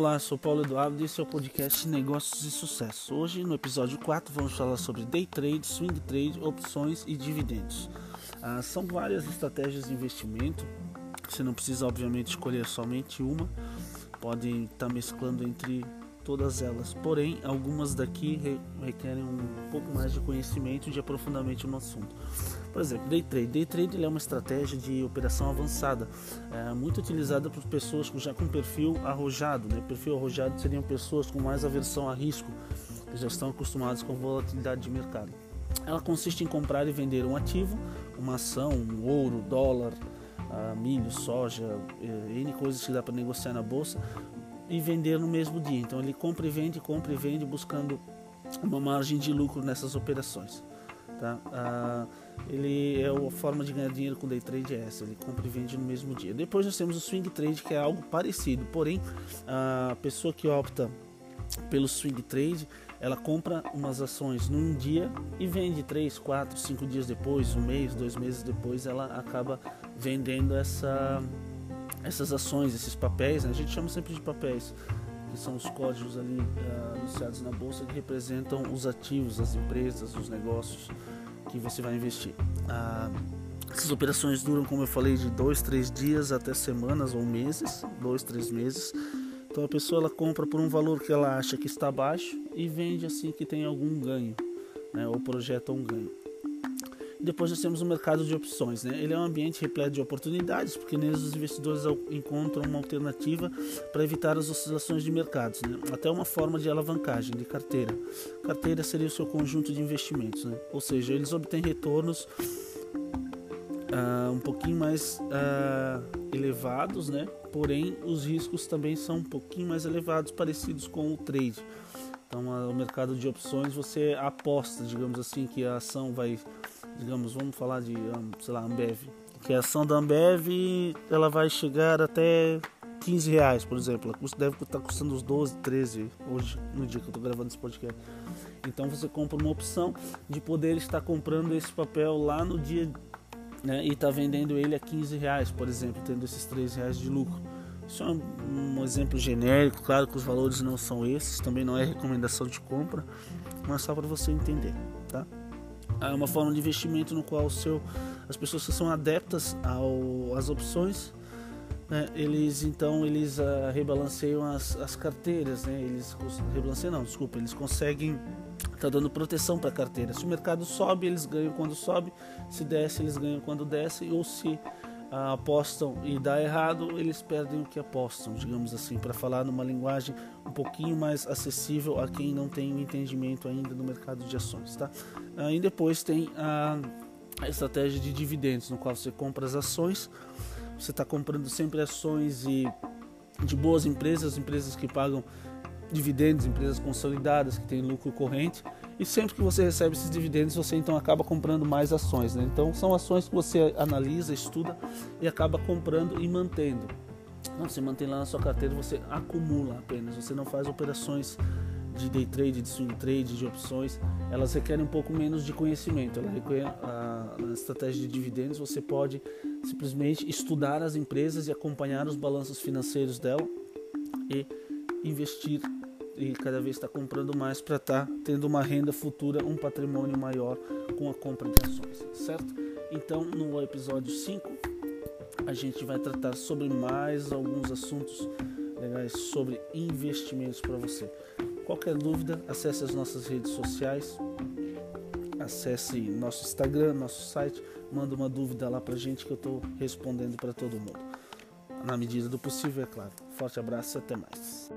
Olá, sou Paulo Eduardo e esse é o podcast Negócios e Sucesso. Hoje, no episódio 4, vamos falar sobre day trade, swing trade, opções e dividendos. Ah, são várias estratégias de investimento. Você não precisa, obviamente, escolher somente uma. Pode estar mesclando entre todas elas. Porém, algumas daqui requerem um pouco mais de conhecimento e de aprofundamento no assunto. Por exemplo, day trade. Day trade é uma estratégia de operação avançada, é, muito utilizada por pessoas já com perfil arrojado. Né? Perfil arrojado seriam pessoas com mais aversão a risco, que já estão acostumadas com volatilidade de mercado. Ela consiste em comprar e vender um ativo, uma ação, um ouro, dólar, uh, milho, soja, uh, N coisas que dá para negociar na bolsa, e vender no mesmo dia. Então ele compra e vende, compra e vende, buscando uma margem de lucro nessas operações. Tá? Ah, ele é a forma de ganhar dinheiro com day trade é essa, ele compra e vende no mesmo dia. Depois nós temos o swing trade que é algo parecido, porém a pessoa que opta pelo swing trade, ela compra umas ações num dia e vende 3, 4, 5 dias depois, um mês, dois meses depois, ela acaba vendendo essa essas ações, esses papéis, né? a gente chama sempre de papéis, que são os códigos ali uh, anunciados na bolsa que representam os ativos, as empresas, os negócios que você vai investir. Uh, essas operações duram, como eu falei, de dois, três dias até semanas ou meses, dois, três meses. Então a pessoa ela compra por um valor que ela acha que está baixo e vende assim que tem algum ganho, né? ou projeta um ganho. Depois nós temos o mercado de opções. Né? Ele é um ambiente repleto de oportunidades, porque neles os investidores encontram uma alternativa para evitar as oscilações de mercados. Né? Até uma forma de alavancagem, de carteira. Carteira seria o seu conjunto de investimentos. Né? Ou seja, eles obtêm retornos uh, um pouquinho mais uh, elevados, né? porém os riscos também são um pouquinho mais elevados, parecidos com o trade. Então, o mercado de opções você aposta, digamos assim, que a ação vai digamos, vamos falar de, sei lá, Ambev, que a ação da Ambev ela vai chegar até 15 reais, por exemplo. Ela deve estar custando uns 12, 13 hoje, no dia que eu estou gravando esse podcast. Então você compra uma opção de poder estar comprando esse papel lá no dia né, e está vendendo ele a 15 reais, por exemplo, tendo esses 3 reais de lucro. Isso é um, exemplo genérico, claro que os valores não são esses, também não é recomendação de compra, mas só para você entender, tá? é uma forma de investimento no qual o seu, as pessoas que são adeptas ao, às opções, né, eles então eles uh, rebalanceiam as, as carteiras, né, eles rebalanceiam não, desculpa, eles conseguem tá dando proteção para a carteira. Se o mercado sobe, eles ganham quando sobe, se desce, eles ganham quando desce, ou se apostam e dá errado, eles perdem o que apostam, digamos assim, para falar numa linguagem um pouquinho mais acessível a quem não tem entendimento ainda no mercado de ações, tá? Uh, e depois tem a estratégia de dividendos, no qual você compra as ações, você está comprando sempre ações e de boas empresas, empresas que pagam dividendos, empresas consolidadas que têm lucro corrente e sempre que você recebe esses dividendos, você então acaba comprando mais ações. Né? Então são ações que você analisa, estuda e acaba comprando e mantendo. Não, você mantém lá na sua carteira, você acumula apenas. Você não faz operações de day trade, de swing trade, de opções. Elas requerem um pouco menos de conhecimento. Ela requer a, a estratégia de dividendos. Você pode simplesmente estudar as empresas e acompanhar os balanços financeiros dela e investir e cada vez está comprando mais para estar tá tendo uma renda futura, um patrimônio maior com a compra de ações, certo? Então, no episódio 5, a gente vai tratar sobre mais alguns assuntos legais sobre investimentos para você. Qualquer dúvida, acesse as nossas redes sociais, acesse nosso Instagram, nosso site, manda uma dúvida lá para gente que eu estou respondendo para todo mundo. Na medida do possível, é claro. Forte abraço e até mais.